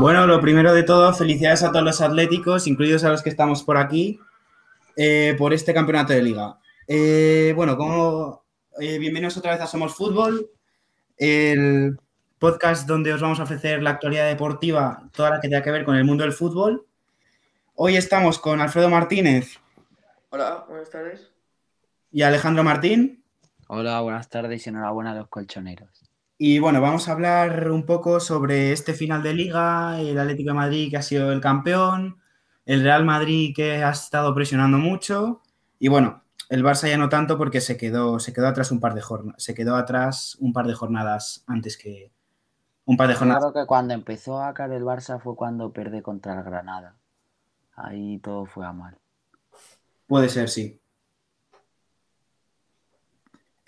Bueno, lo primero de todo, felicidades a todos los atléticos, incluidos a los que estamos por aquí, eh, por este campeonato de liga. Eh, bueno, como eh, bienvenidos otra vez a Somos Fútbol, el podcast donde os vamos a ofrecer la actualidad deportiva, toda la que tenga que ver con el mundo del fútbol. Hoy estamos con Alfredo Martínez. Hola, buenas tardes. Y Alejandro Martín. Hola, buenas tardes y enhorabuena a los colchoneros. Y bueno, vamos a hablar un poco sobre este final de liga, el Atlético de Madrid que ha sido el campeón, el Real Madrid que ha estado presionando mucho y bueno, el Barça ya no tanto porque se quedó, se quedó atrás un par de jornadas, se quedó atrás un par de jornadas antes que un par de jornadas. Claro que cuando empezó a caer el Barça fue cuando perdió contra el Granada. Ahí todo fue a mal. Puede ser, sí.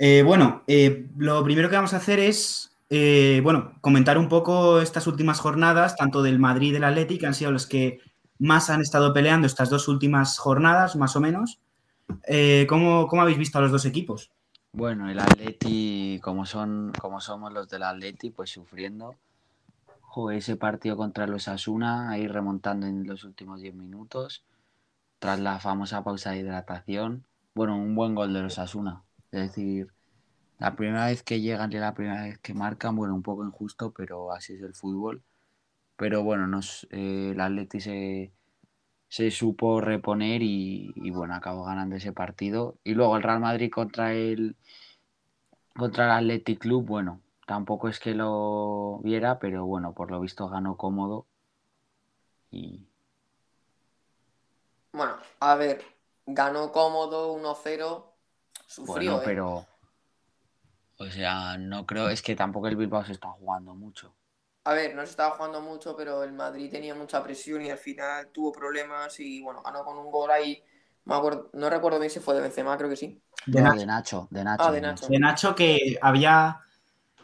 Eh, bueno, eh, lo primero que vamos a hacer es, eh, bueno, comentar un poco estas últimas jornadas, tanto del Madrid y del Atleti, que han sido los que más han estado peleando estas dos últimas jornadas, más o menos. ¿cómo, ¿Cómo habéis visto a los dos equipos? Bueno, el Atleti, como, son, como somos los del Atleti, pues sufriendo. Jugué ese partido contra los Asuna, ahí remontando en los últimos 10 minutos, tras la famosa pausa de hidratación. Bueno, un buen gol de los Asuna. Es decir, la primera vez que llegan y la primera vez que marcan, bueno, un poco injusto, pero así es el fútbol. Pero bueno, nos, eh, el Atleti se, supo reponer y, bueno, acabó ganando ese partido. Y luego el Real Madrid contra el, contra el Athletic Club, bueno, tampoco es que lo viera, pero bueno, por lo visto ganó cómodo. Y... Bueno, a ver, ganó cómodo 1-0 Sufrió, bueno, ¿eh? pero. O sea, no creo. Es que tampoco el Bilbao se está jugando mucho. A ver, no se estaba jugando mucho, pero el Madrid tenía mucha presión y al final tuvo problemas y bueno, ganó con un gol ahí. Me acuerdo, no recuerdo bien si fue de Benzema, creo que sí. De, Nacho. de Nacho. Ah, de Nacho. De Nacho que había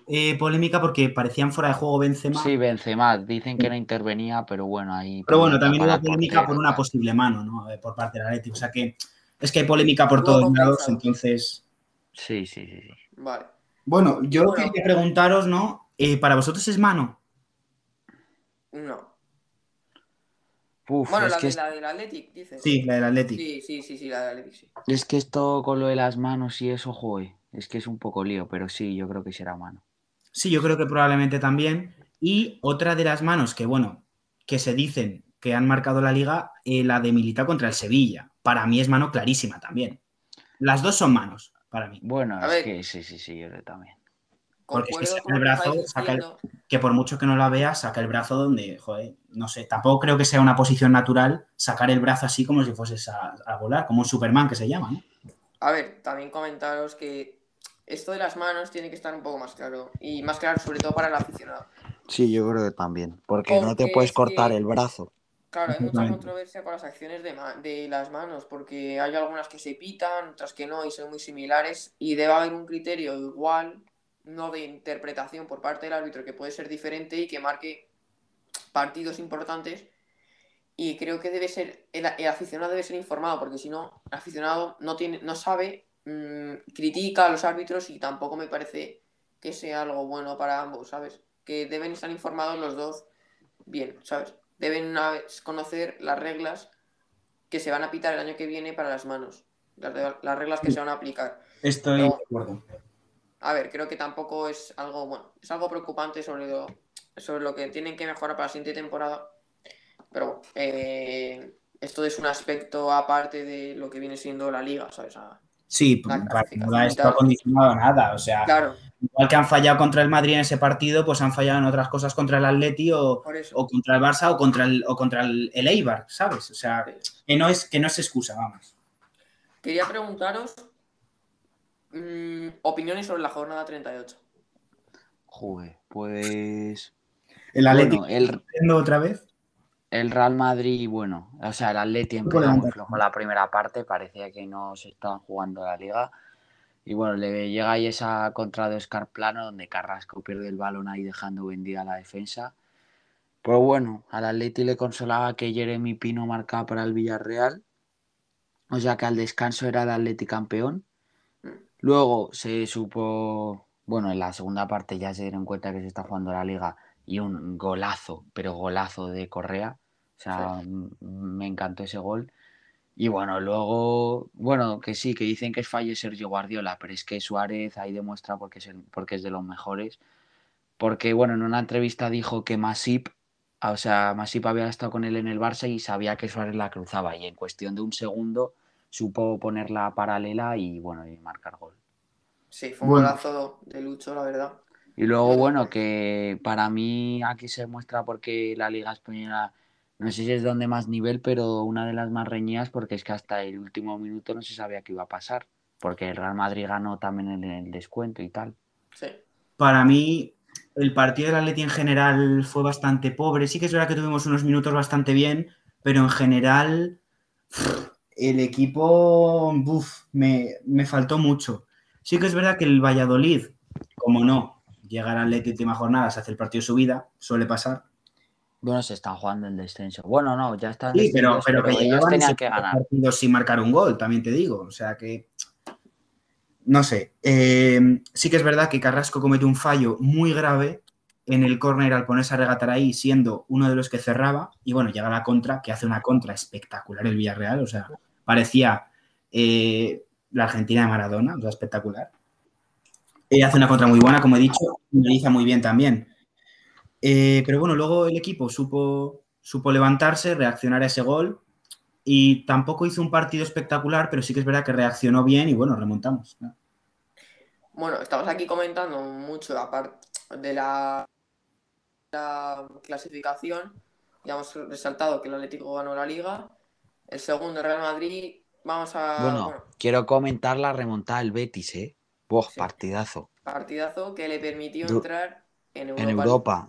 eh, polémica porque parecían fuera de juego Benzema. Sí, Benzema. Dicen que no intervenía, pero bueno, ahí. Pero bueno, también hubo polémica por una posible mano, ¿no? Por parte del Atlético. O sea que es que hay polémica por todos lados, entonces. Sí, sí, sí, sí. Vale. Bueno, yo quería preguntaros, ¿no? Eh, ¿Para vosotros es mano? No. bueno, la, de, la del Athletic, dices. Sí, la del Athletic. Sí, sí, sí, sí, la del Athletic, sí. Es que esto con lo de las manos y eso, joe, es que es un poco lío, pero sí, yo creo que será mano. Sí, yo creo que probablemente también. Y otra de las manos que, bueno, que se dicen que han marcado la liga, eh, la de Milita contra el Sevilla para mí es mano clarísima también. Las dos son manos para mí. Bueno, es que sí, sí, sí, yo también. Porque es que saca el brazo, que por mucho que no la vea, saca el brazo donde, joder, no sé, tampoco creo que sea una posición natural sacar el brazo así como si fueses a, volar, como un Superman que se llama, ¿no? A ver, también comentaros que esto de las manos tiene que estar un poco más claro. Y más claro, sobre todo para el aficionado. Sí, yo creo que también. Porque, no te puedes cortar el brazo. Claro, hay mucha controversia con las acciones de, de, las manos, porque hay algunas que se pitan, otras que no, y son muy similares, y debe haber un criterio igual, no de interpretación por parte del árbitro, que puede ser diferente y que marque partidos importantes. Y creo que debe ser, el, aficionado debe ser informado, porque si no, el aficionado no, tiene, no sabe, mm, critica a los árbitros y tampoco me parece que sea algo bueno para ambos, ¿sabes? Que deben estar informados los dos bien, ¿sabes? Deben conocer las reglas que se van a pitar el año que viene para las manos, las, reglas que se van a aplicar. Estoy de acuerdo. A ver, creo que tampoco es algo, bueno, es algo preocupante sobre lo, sobre lo que tienen que mejorar para la siguiente temporada. Pero bueno, eh, esto es un aspecto aparte de lo que viene siendo la liga, ¿sabes? sí, para nada esto ha condicionado nada, o sea, claro. Igual que han fallado contra el Madrid en ese partido, pues han fallado en otras cosas contra el Atleti o, contra el Barça o contra el, o contra el, Eibar, ¿sabes? O sea, que no es, que no es excusa, vamos. Quería preguntaros mm, opiniones sobre la jornada 38. Joder, pues... ¿El Atleti el... otra vez? El Real Madrid, bueno, o sea, el Atleti empezó muy flojo la primera parte, parecía que no se estaban jugando la liga y bueno, le llega ahí esa contra de Oscar Plano donde Carrasco pierde el balón ahí dejando vendida la defensa. Pero bueno, al Atleti le consolaba que Jeremy Pino marcaba para el Villarreal. O sea que al descanso era el Atleti campeón. Luego se supo, bueno, en la segunda parte ya se dieron cuenta que se está jugando la liga y un golazo, pero golazo de Correa. O sea, me encantó ese gol. Y bueno, luego, bueno, que sí, que dicen que es fallo de Sergio Guardiola, pero es que Suárez ahí demuestra porque es, el- porque es de los mejores. Porque, bueno, en una entrevista dijo que Masip, o sea, Masip había estado con él en el Barça y sabía que Suárez la cruzaba. Y en cuestión de un segundo supo ponerla paralela y, bueno, y marcar gol. Sí, fue un Bueno. golazo de Lucho, la verdad. Y luego, bueno. que para mí aquí se muestra porque la Liga Española, no sé si es donde más nivel, pero una de las más reñidas porque es que hasta el último minuto no se sabía qué iba a pasar. Porque el Real Madrid ganó también en el descuento y tal. Sí. Para mí, el partido del Atleti en general fue bastante pobre. Sí que es verdad que tuvimos unos minutos bastante bien, pero en general el equipo buf, me, me faltó mucho. Sí que es verdad que el Valladolid, como no, llega al Atleti última jornada, se hace el partido de su vida, suele pasar. Bueno, se están jugando el descenso. Bueno, no, ya están Sí, pero, pero que ellos tenían que ganar. partidos sin marcar un gol, también te digo. O sea que. No sé. Eh, sí que es verdad que Carrasco comete un fallo muy grave en el córner al ponerse a regatar ahí, siendo uno de los que cerraba. Y bueno, llega la contra, que hace una contra espectacular el Villarreal. O sea, parecía eh, la Argentina de Maradona, o sea, espectacular. Eh, hace una contra muy buena, como he dicho, y realiza muy bien también. Eh, pero bueno, luego el equipo supo, supo levantarse, reaccionar a ese gol y tampoco hizo un partido espectacular, pero sí que es verdad que reaccionó bien y bueno, remontamos. ¿no? Bueno, estamos aquí comentando mucho aparte de la, la clasificación. Ya hemos resaltado que el Atlético ganó la liga. El segundo, Real Madrid. Vamos a. Bueno, bueno, quiero comentar la remontada del Betis, ¿eh? Buah, Sí. partidazo. partidazo que le permitió entrar en Europa. En Europa,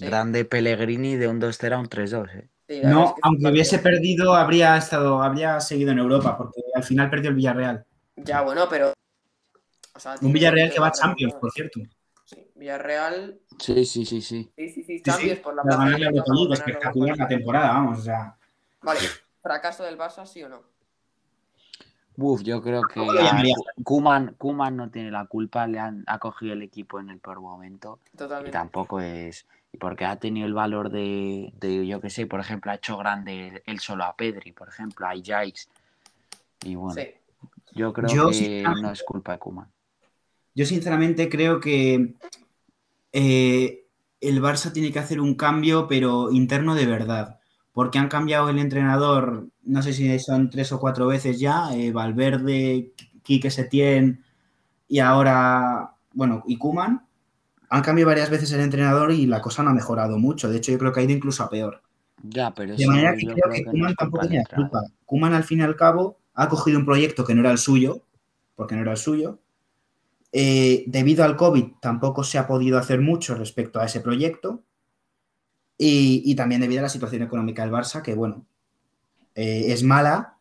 Sí, grande Pellegrini de un 2-0 a un 3-2, ¿eh? sí, No, es que fue aunque un hubiese perdido, habría estado, habría seguido en Europa, porque al final perdió el Villarreal. Ya, bueno, pero. o sea, Un Villarreal que que va a Champions, por cierto. Sí, Villarreal. Sí, sí, sí, sí. Sí, sí, sí, Sí, Champions sí, por la plaza la Europa espectacular la temporada, vamos, o sea. Vale, fracaso del Barça, sí o no. Uf, yo creo que. Kuman, Kuman no tiene la culpa, le han ha cogido el equipo en el peor momento y Totalmente. tampoco es y porque ha tenido el valor de, de yo que sé, por ejemplo, ha hecho grande él solo a Pedri, por ejemplo, a Ajax y bueno, Sí. yo creo Yo, que no es culpa de Kuman. Yo sinceramente creo que eh, el Barça tiene que hacer un cambio, pero interno de verdad, porque han cambiado el entrenador, no sé si son tres o cuatro veces ya, eh, Valverde, Quique Setién y ahora, bueno, y Kuman. Han cambiado varias veces el entrenador y la cosa no ha mejorado mucho. De hecho, yo creo que ha ido incluso a peor. Ya, pero De manera que creo creo que que Kuman tampoco tenía culpa. Kuman, al fin y al cabo, ha cogido un proyecto que no era el suyo, porque no era el suyo. Eh, debido al COVID, tampoco se ha podido hacer mucho respecto a ese proyecto. Y, y también debido a la situación económica del Barça, que bueno, eh, es mala.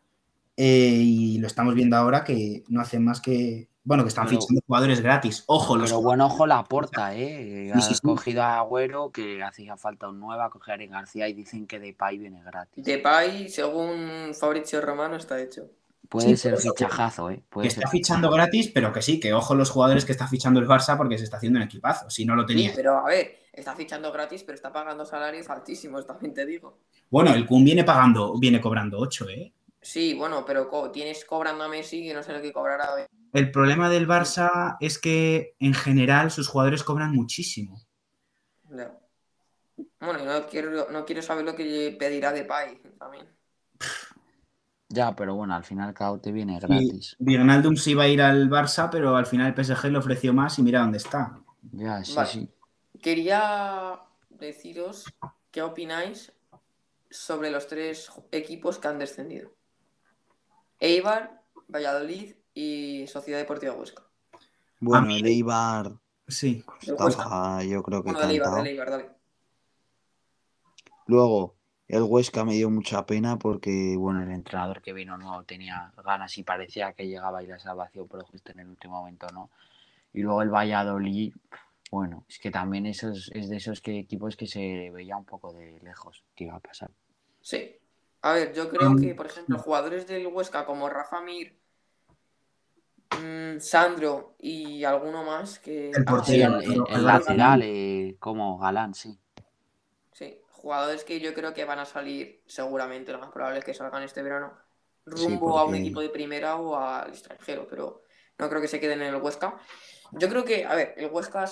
eh, y lo estamos viendo ahora que no hacen más que. Bueno, que están Pero- fichando jugadores gratis. Ojo, los Pero buen ojo la porta, ¿eh? Sí, sí, Ha sí. cogido a Agüero, que hacía falta un nuevo, a coger a Eric García y dicen que Depay viene gratis. Depay, según Fabrizio Romano, está hecho. Puede Sí, ser fichajazo, ¿eh? que ser está fichando gratis, pero que sí, que ojo los jugadores que está fichando el Barça porque se está haciendo un equipazo. Si no lo Sí, tenía. pero a ver, está fichando gratis, pero está pagando salarios altísimos, también te digo. Bueno, el Kun viene pagando, viene cobrando 8, ¿eh? Sí, bueno, pero co- tienes cobrando a Messi que no sé lo que cobrará. El problema del Barça es que en general sus jugadores cobran muchísimo. Ya. Bueno, no quiero, no quiero saber lo que pedirá Depay también. Ya, pero bueno, al final cada te viene gratis. Wijnaldum sí iba a ir al Barça, pero al final el PSG le ofreció más y mira dónde está. Ya, sí, Vale. sí. Quería deciros qué opináis sobre los tres equipos que han descendido. Eibar, Valladolid y Sociedad Deportiva Huesca. Bueno, mí- el Eibar Sí. Estaba, yo creo que Bueno, del Eibar, del Eibar, dale. Luego, el Huesca me dio mucha pena porque, Bueno, el entrenador que vino no tenía ganas y parecía que llegaba a ir la salvación, pero justo en el último momento no. Y luego el Valladolid, bueno, es que también esos, es de esos que, equipos que se veía un poco de lejos que iba a pasar. Sí. A ver, yo creo Mm. que, por ejemplo, jugadores del Huesca como Rafa Mir, mm, Sandro y alguno más que. El Sí, portero, el, sí, el- pero el el lateral, eh, como Galán, sí. jugadores que yo creo que van a salir, seguramente, lo más probable es que salgan este verano, Sí, rumbo a un equipo de primera o al extranjero, pero no creo que se queden en el Huesca. Yo creo que, a ver, el Huesca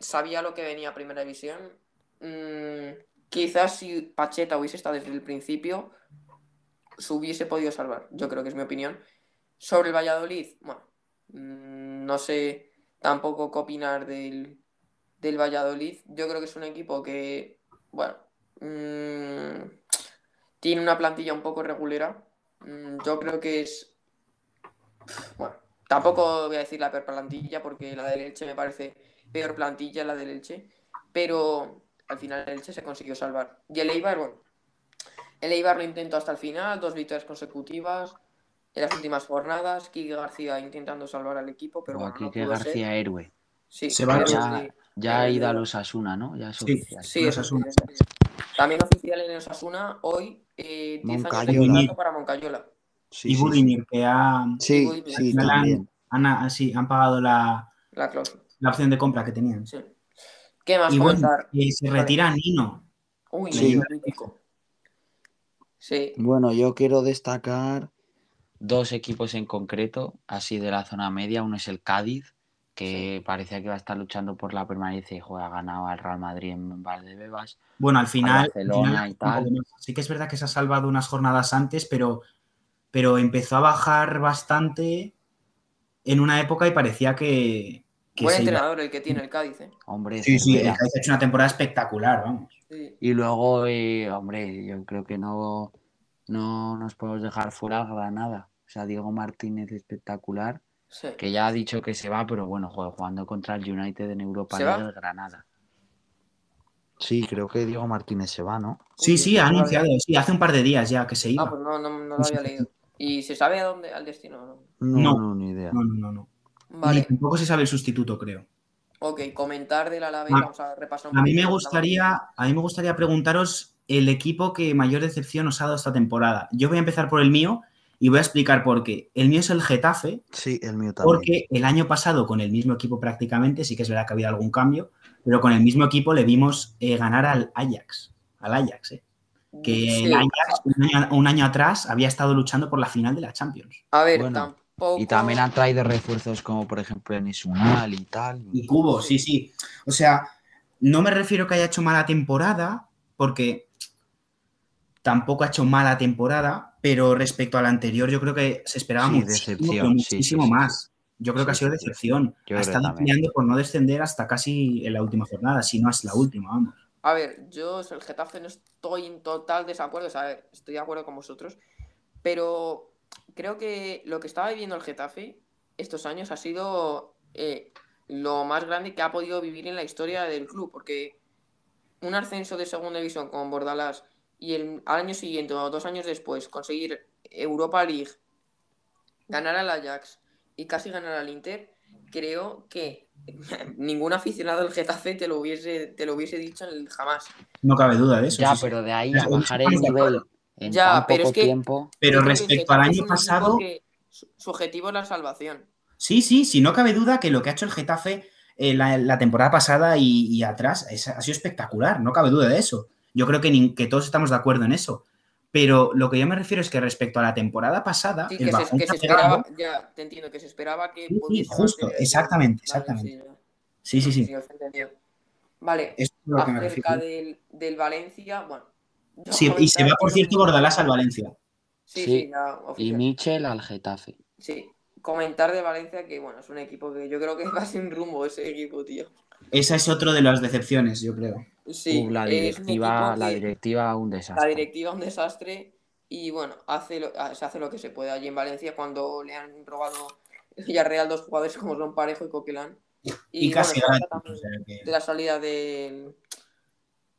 sabía lo que venía a primera división. Mm, quizás si Pacheta hubiese estado desde el principio, se hubiese podido salvar. Yo creo que es mi opinión. Sobre el Valladolid, bueno, no sé tampoco qué opinar del, del Valladolid. Yo creo que es un equipo que, bueno, mm, tiene una plantilla un poco regulera. Mm, yo creo que es. Bueno, tampoco voy a decir la peor plantilla porque la del Elche me parece peor plantilla la del Elche. Pero al final el Elche se consiguió salvar. Y el Eibar, bueno. El Eibar lo intentó hasta el final, dos victorias consecutivas. En las últimas jornadas, Kike García intentando salvar al equipo, pero bueno, no aquí que pudo ser. García héroe. Sí, Se va ya, sí. ya ha Eh, ido a los Asuna, ¿no? Ya es Sí. oficial. Sí, Los Asuna. También oficial en el Osasuna, hoy, eh, 10 años de contrato para Moncayola. Sí, y sí, Budimir, que ha, Sí, Budimir. sí, han, han- sí, han pagado la, La opción de compra que tenían. Sí. ¿Qué más Y bueno, eh, se Vale. retira Nino. Uy, Sí. mítico. Sí, Bueno, yo quiero destacar. Dos equipos en concreto, así de la zona media. Uno es el Cádiz, que parecía que iba a estar luchando por la permanencia y juega ganado al Real Madrid en Valdebebas. Bueno, al final, Barcelona al final y tal. sí que es verdad que se ha salvado unas jornadas antes, pero, pero empezó a bajar bastante en una época y parecía que, que buen iba- entrenador el que tiene el Cádiz, ¿eh? Hombre, Sí, sí, el. Cádiz ha hecho una temporada espectacular, vamos. Sí. Y luego, eh, hombre, yo creo que no, no nos podemos dejar fuera al Granada. O sea, Diego Martínez espectacular, Sí. que ya ha dicho que se va, pero bueno, juega jugando contra el United en Europa ¿Se League va? el Granada. Sí, creo que Diego Martínez se va, ¿no? Sí, Uy, sí, ha anunciado, sí, hace un par de días ya que se iba. Ah, pues no, no, no lo había leído. ¿Y se sabe a dónde, al destino? no? No, No. no, ni idea. No, no, no, no. Ni Vale, tampoco se sabe el sustituto, creo. ok, comentar del Alavés, Ah, vamos a repasar un A mí me gustaría, a mí me gustaría preguntaros el equipo que mayor decepción os ha dado esta temporada. Yo voy a empezar por el mío y voy a explicar por qué. El mío es el Getafe, Sí, el mío también. porque el año pasado con el mismo equipo prácticamente, sí que es verdad que ha habido algún cambio, pero con el mismo equipo le vimos eh, ganar al Ajax, al Ajax, eh, que Sí. el Ajax un año, un año atrás había estado luchando por la final de la Champions. A ver, Bueno, tampoco... Y también han traído refuerzos como por ejemplo en Isunal y tal. Y Cubo, sí, sí. O sea, no me refiero que haya hecho mala temporada, porque tampoco ha hecho mala temporada, pero respecto a la anterior yo creo que se esperaba Sí, muchísimo, muchísimo sí, sí, más. Yo creo que ha sido decepción. Yo ha estado peleando por no descender hasta casi en la última jornada, si no es la última, vamos. A ver, yo el Getafe no estoy en total desacuerdo, o sea, estoy de acuerdo con vosotros, pero creo que lo que estaba viviendo el Getafe estos años ha sido eh, lo más grande que ha podido vivir en la historia del club, porque un ascenso de segunda división con Bordalás y el, al año siguiente o dos años después conseguir Europa League, ganar al Ajax y casi ganar al Inter, creo que ningún aficionado del Getafe te lo hubiese, te lo hubiese dicho en el jamás. No cabe duda de eso. Ya, sí, pero de ahí a bajar el nivel en Ya, tan pero poco es que- tiempo. Pero respecto al año pasado, que su, su objetivo es la salvación. sí, sí, sí, no cabe duda que lo que ha hecho el Getafe eh, la, la temporada pasada y, y atrás es- ha sido espectacular, no cabe duda de eso. Yo creo que, ni- que todos estamos de acuerdo en eso. Pero lo que yo me refiero es que respecto a la temporada pasada, Sí, el que se, bajón que que se ha pegado- esperaba, ya te entiendo, que se esperaba que Sí, justo, exactamente, Vale, exactamente. sí. Sí, sí. Vale, es lo que me refiero. del, del Valencia, bueno. Sí, y se va, por que- cierto, Bordalás al Valencia. Sí, Sí. sí, ya, Y. Michel al Getafe. Sí, comentar de Valencia que, bueno, es un equipo que yo creo que va sin rumbo ese equipo, tío. Esa es otro de las decepciones, yo creo. Sí, Uh, la directiva, la directiva un La desastre. directiva un desastre y bueno, hace lo- ah, se hace lo que se puede allí en Valencia cuando le han robado Villarreal dos jugadores como son Parejo y Coquelán. Y, Y, casi bueno, o sea que- de la salida del,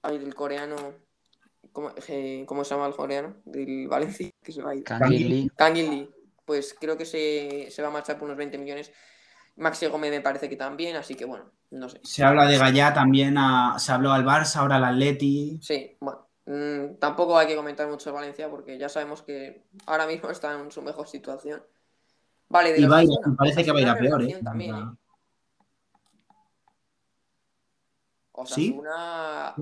ay, del coreano, ¿cómo, eh, cómo se llama el coreano? Del Valencia, que se va a ir. Kangin Lee, Kangin Lee, pues creo que se, se va a marchar por unos 20 millones. Maxi Gómez me parece que también, así que bueno, no sé. Se habla de Gallá también, a- se habló al Barça, ahora al Atleti. Sí, bueno, mm, tampoco hay que comentar mucho de Valencia porque ya sabemos que ahora mismo está en su mejor situación. Vale, de Y Osasuna, parece que va a ir a Osasuna peor, ¿eh? También, O sea, ¿eh? Osasuna,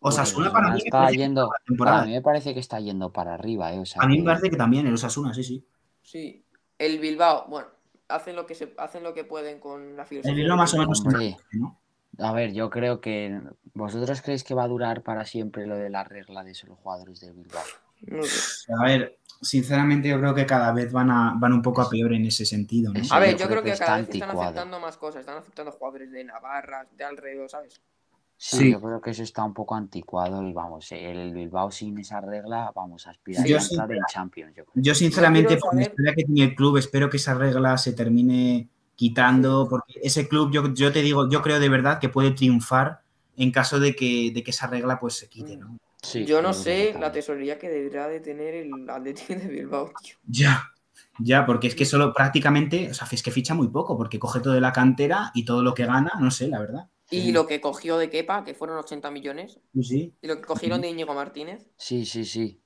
Osasuna Pues para mí, me está yendo, para la temporada. para mí me parece que está yendo para arriba, ¿eh? O sea, A mí me parece que también el Osasuna, sí, sí. Sí. El Bilbao, bueno, hacen lo que se hacen lo que pueden con la filosofía. El Bilbao que más o tienen. menos Hombre. ¿no? A ver, yo creo que. ¿Vosotros creéis que va a durar para siempre lo de la regla de solo jugadores del Bilbao? No sé. A ver, sinceramente yo creo que cada vez van, a, van un poco a peor en ese sentido, A ver, yo yo creo creo que cada vez están anticuado. aceptando más cosas, están aceptando jugadores de Navarra, de alrededor, ¿sabes? Sí, Sí. yo creo que eso está un poco anticuado y vamos, el Bilbao sin esa regla, vamos a aspirar Yo a entrar en Champions, yo creo. Yo sinceramente, quiero por la historia que tiene el club, espero que esa regla se termine quitando, porque ese club, yo, yo te digo, yo creo de verdad que puede triunfar en caso de que, de que esa regla pues se quite, ¿no? Sí, yo no sé la tesorería que deberá de tener el Atlético de Bilbao, tío. Ya, ya, porque es que solo prácticamente, o sea, es que ficha muy poco, porque coge todo de la cantera y todo lo que gana, no sé, la verdad. Y lo que cogió de Kepa, que fueron 80 millones, Sí, sí. y lo que cogieron de Íñigo Martínez, Sí, sí, sí.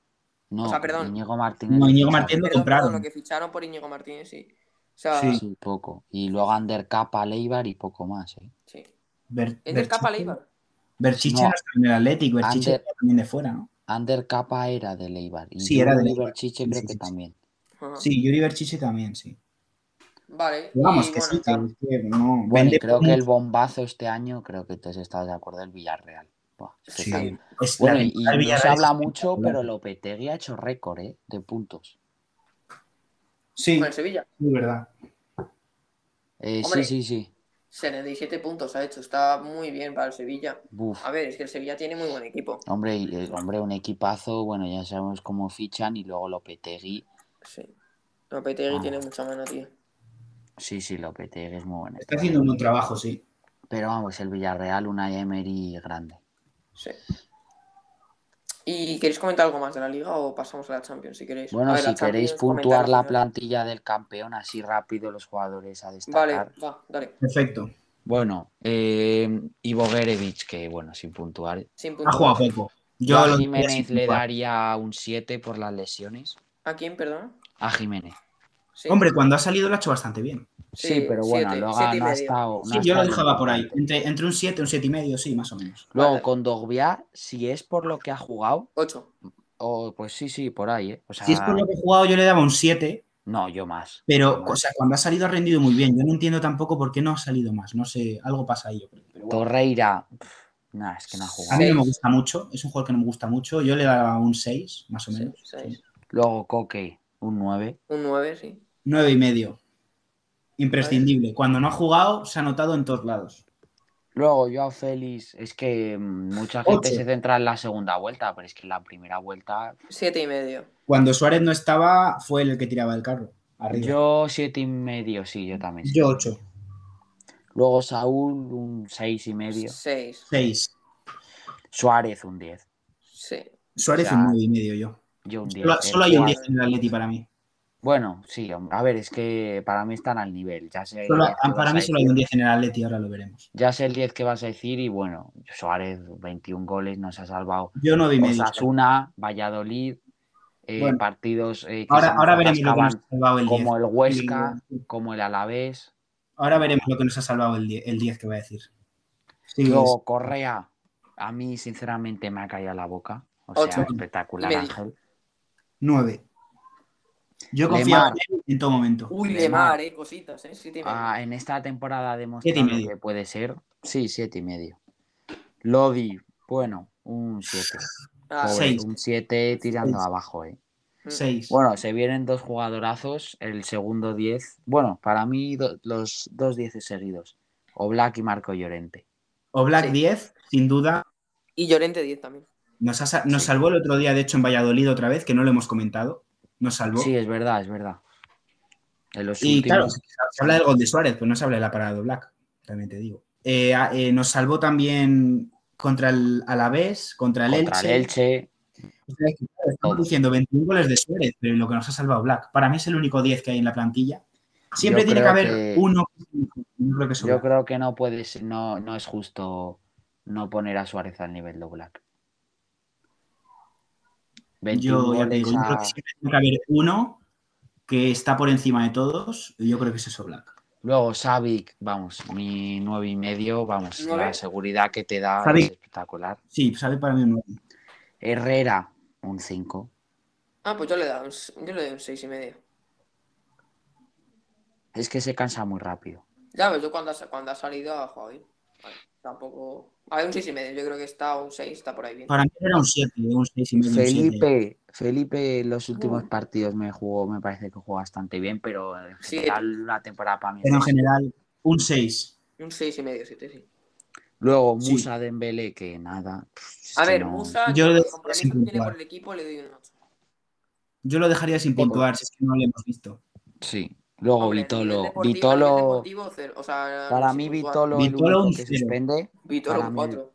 No, O sea, perdón. Íñigo Martínez. No, Íñigo. Martínez lo perdón, compraron. perdón, lo que ficharon por Íñigo Martínez, sí. O sea, Sí. sí. Sí, poco. Y luego Undercapa, Leibar y poco más, ¿eh? Ber- ¿Es del Capa Berchiche- Leibar? Berchiche No. en el Atlético, Berchiche está también de fuera, ¿no? Undercapa era de Leibar. Y Sí, era de Yuri Leibar. Berchiche Sí, creo sí, que sí, sí. también. Ajá. Sí, Yuri Berchiche también, sí. Vale. Vamos, que bueno, sí, que, tal. es que no. Bueno, y creo que el bombazo este año, creo que todos estás de acuerdo, el Villarreal. Buah, Sí, está- es Bueno, la y, no se habla mucho, pero Lopetegui ha hecho récord, ¿eh? De puntos. Sí, Con el Sevilla. es verdad. Eh, sí, Hombre. sí, sí. 77 puntos ha hecho, está muy bien para el Sevilla. A ver, es que el Sevilla tiene muy buen equipo. Hombre, y, eh, hombre, un equipazo, bueno, ya sabemos cómo fichan y luego Lopetegui. Sí. Lopetegui Ah. tiene mucha mano, tío. Sí, sí, Lopetegui es muy bueno. Está haciendo un buen trabajo, sí. Pero vamos, el Villarreal, una Emery grande. Sí. ¿Y queréis comentar algo más de la liga o pasamos a la Champions si queréis? Bueno, ver, si queréis puntuar la plantilla del campeón así rápido, los jugadores a Vale, destacar. va, dale. Perfecto. Bueno, eh, Ivo Gerevich, que bueno, sin puntuar. Sin Ha puntos. jugado poco. Yo a Jiménez le puntuar. daría un 7 por las lesiones. ¿A quién, perdón? A Jiménez. Sí. Hombre, cuando ha salido lo ha hecho bastante bien. Sí, pero bueno, siete, luego no ha estado. no Sí, ha yo lo dejaba por ahí. Entre, entre un 7, un 7 y medio, sí, más o menos. Luego Vale. con Dogbia, si es por lo que ha jugado, Ocho. o pues sí, sí, por ahí, ¿eh? O sea, Si es por lo que he jugado, yo le daba un 7, no, yo más. pero Yo más. o sea, cuando ha salido ha rendido muy bien. Yo no entiendo tampoco por qué no ha salido más. No sé, algo pasa ahí. yo creo, pero bueno. Torreira, nah, es que no ha A jugado. mí no me gusta mucho, es un jugador que no me gusta mucho. Yo le daba un 6, más o Sí, menos. Luego Coque, un 9. Un nueve, sí. 9 y medio. Imprescindible. Cuando no ha jugado, se ha notado en todos lados. Luego Joao Félix, es que mm, mucha gente Ocho. se centra en la segunda vuelta, pero es que en la primera vuelta Siete y medio. Cuando Suárez no estaba, fue el que tiraba el carro. Arriba. yo siete y medio, sí, yo también. Yo 8. Luego Saúl, un seis y medio. Seis. 6. Suárez, un 10. Sí. Suárez O sea, un 9 y medio yo. Yo un 10. Solo, solo hay un 10 en el Atleti para mí. Bueno, sí, a ver, es que para mí están al nivel. Ya sé, Solo- 10 que para mí solo hay un decir. 10 en el Atleti, ahora lo veremos. Ya sé el 10 que vas a decir y bueno, Suárez, 21 goles, nos ha salvado. Yo 9 y medio. Osasuna, Valladolid, eh, Bueno. partidos eh, que Ahora, ahora veremos lo que nos ha salvado el 10. como el Huesca, como el Alavés. Ahora veremos lo que nos ha salvado el 10, el 10 que voy a decir. Sí, Luego Correa, a mí sinceramente me ha caído la boca. O sea, Ocho. espectacular Y medio. Ángel. 9. Yo confiaba en él en todo momento. Uy, Lemar. Lemar, eh, cositas, eh. Siete y medio. Ah, en esta temporada ha demostrado que puede ser. Sí, siete y medio. Lodi, bueno, un 7. Ah, seis. Un 7 tirando Seis. abajo, eh. mm. 6. Bueno, se vienen dos jugadorazos, el segundo 10. Bueno, para mí do- los dos 10 seguidos. Oblak y Marco Llorente. O Black Sí. 10, sin duda. Y Llorente 10 también. Nos, ha nos Sí. salvó el otro día, de hecho, en Valladolid otra vez, que no lo hemos comentado. Nos salvó. Sí, es verdad, es verdad. En los y claro, se habla del gol de Suárez, pero no se habla de la parada de Black, también te digo. Eh, eh, nos salvó también contra el Alavés, contra el contra Elche. el Elche. O sea, estamos diciendo 21 goles de Suárez, pero lo que nos ha salvado Black. Para mí es el único 10 que hay en la plantilla. Siempre Yo tiene que haber que- uno. Yo creo que Yo creo que no puede ser- no, no es justo no poner a Suárez al nivel de Oblak. 21 Yo, ya digo, yo creo a- que siempre tiene que haber uno que está por encima de todos, y yo creo que es eso Black. Luego Savic, vamos, mi nueve y medio, vamos, ¿Nueve? la seguridad que te da Savic. es espectacular. Sí, sabe para mí un nueve. Herrera, un 5. Ah, pues yo le doy un, yo le doy un seis y medio. Es que se cansa muy rápido. Ya ves, yo cuando ha, cuando ha salido ha jugado bien. Tampoco. A ver, un seis y medio. Yo creo que está un 6, está por ahí bien. Para mí era un 7, un 6 y medio. Felipe, Felipe en los últimos Uh. partidos me jugó, me parece que jugó bastante bien, pero en Sí. general la temporada para mí. Pero en general, un 6. Un seis y medio, siete, sí. Luego Sí. Musa Dembélé, que nada. A ver, no- Musa, Yo el compromiso que tiene por el equipo le doy un 8. Yo lo dejaría sin puntuar, si es que no lo hemos visto. Sí. Luego Hombre, Vitolo. Vitolo. O sea, Para mí. Vitolo, Vitolo un que cero. suspende. Vitolo para un mí- 4.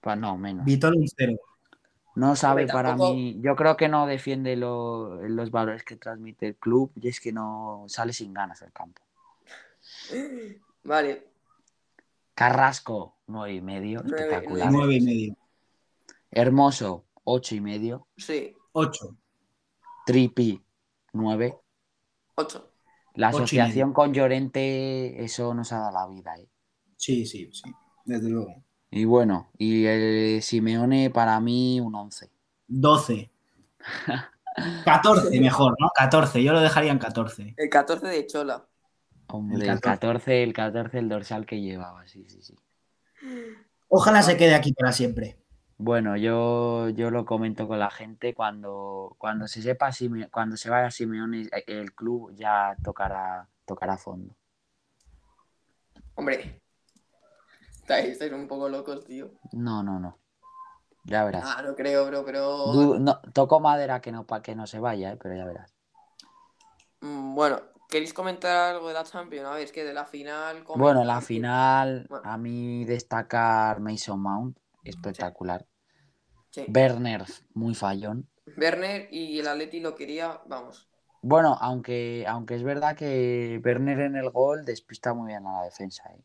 pa- no, menos. Vitolo un 0. No sabe Hombre, para tampoco- mí. Yo creo que no defiende lo- los valores que transmite el club y es que no sale sin ganas del campo. Vale. Carrasco, nueve y medio, espectacular. nueve. 9 y medio. Hermoso, ocho y medio. Sí, 8. Tripi, 9. 8. La asociación con Llorente, eso nos ha dado la vida. ¿eh? Sí, sí, sí. Desde luego. Y bueno, y el Simeone para mí un 11. 12. 14 mejor, ¿no? 14. Yo lo dejaría en 14. El 14 de Chola. Hombre, El el 14. 14, el 14, el dorsal que llevaba, sí, sí, sí. Ojalá se quede aquí para siempre. Bueno, yo, yo lo comento con la gente cuando, cuando se sepa cuando se vaya Simeone, eh, el club ya tocará, tocará fondo. Hombre. Estáis, estáis un poco locos, tío. No, no, no. Ya verás. Ah, no creo, bro, pero. Du- no, toco madera que no, para que no se vaya, eh, pero ya verás. Mm, Bueno, ¿queréis comentar algo de la Champions? A ver, es que de la final. Bueno, la final, Bueno. a mí destacar Mason Mount, espectacular. Sí. Werner, muy fallón. Werner y el Atleti lo quería, vamos. Bueno, aunque, aunque es verdad que Werner en el gol despista muy bien a la defensa. eh.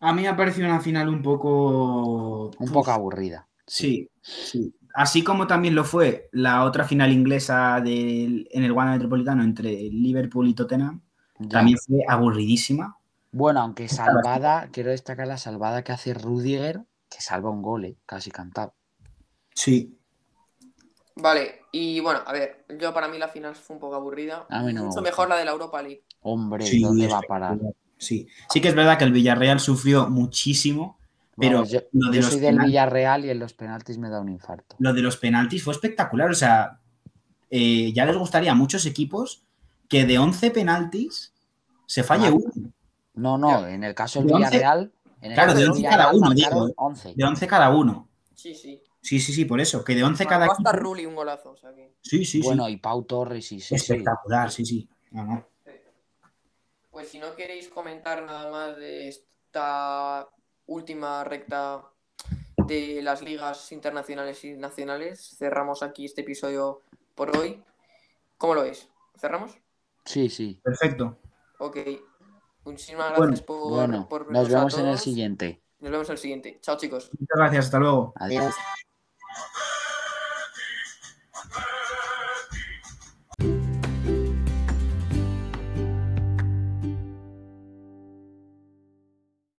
A mí me ha parecido una final un poco. Un Uf, poco aburrida. Sí, sí. Así como también lo fue la otra final inglesa del- en el Wanda Metropolitano entre Liverpool y Tottenham, Ya. también fue aburridísima. Bueno, aunque salvada, quiero destacar la salvada que hace Rudiger, que salva un gol, eh, casi cantado. Sí. Vale, y bueno, a ver, yo para mí la final fue un poco aburrida. A mí no me Mucho mejor la de la Europa League. Hombre, sí, ¿dónde va a parar? Sí. sí que es verdad que el Villarreal sufrió muchísimo, pero Vamos, yo lo de yo los soy del Villarreal y en los penaltis me da un infarto. lo de los penaltis fue espectacular. O sea, eh, ya les gustaría a muchos equipos que de 11 penaltis se falle Ah. uno. No, no, en el caso del Villarreal. En Claro, de del once cada Villarreal uno, digo, ¿eh? 11. De 11 cada uno. Sí, sí. Sí, sí, sí, por eso. Que de 11 Bueno, cada equipo- Rulli un golazo, o sea que. Sí, sí, bueno, sí. y Pau Torres, sí, sí. Espectacular, sí, sí. No, no. Pues si no queréis comentar nada más de esta última recta de las ligas internacionales y nacionales, cerramos aquí este episodio por hoy. ¿Cómo lo veis? ¿Cerramos? Sí, sí. Ok. Muchísimas Bueno, gracias por, Bueno, por nos vernos a vemos en el todos. siguiente. Nos vemos en el siguiente. Chao, chicos. Muchas gracias. Hasta luego. Adiós.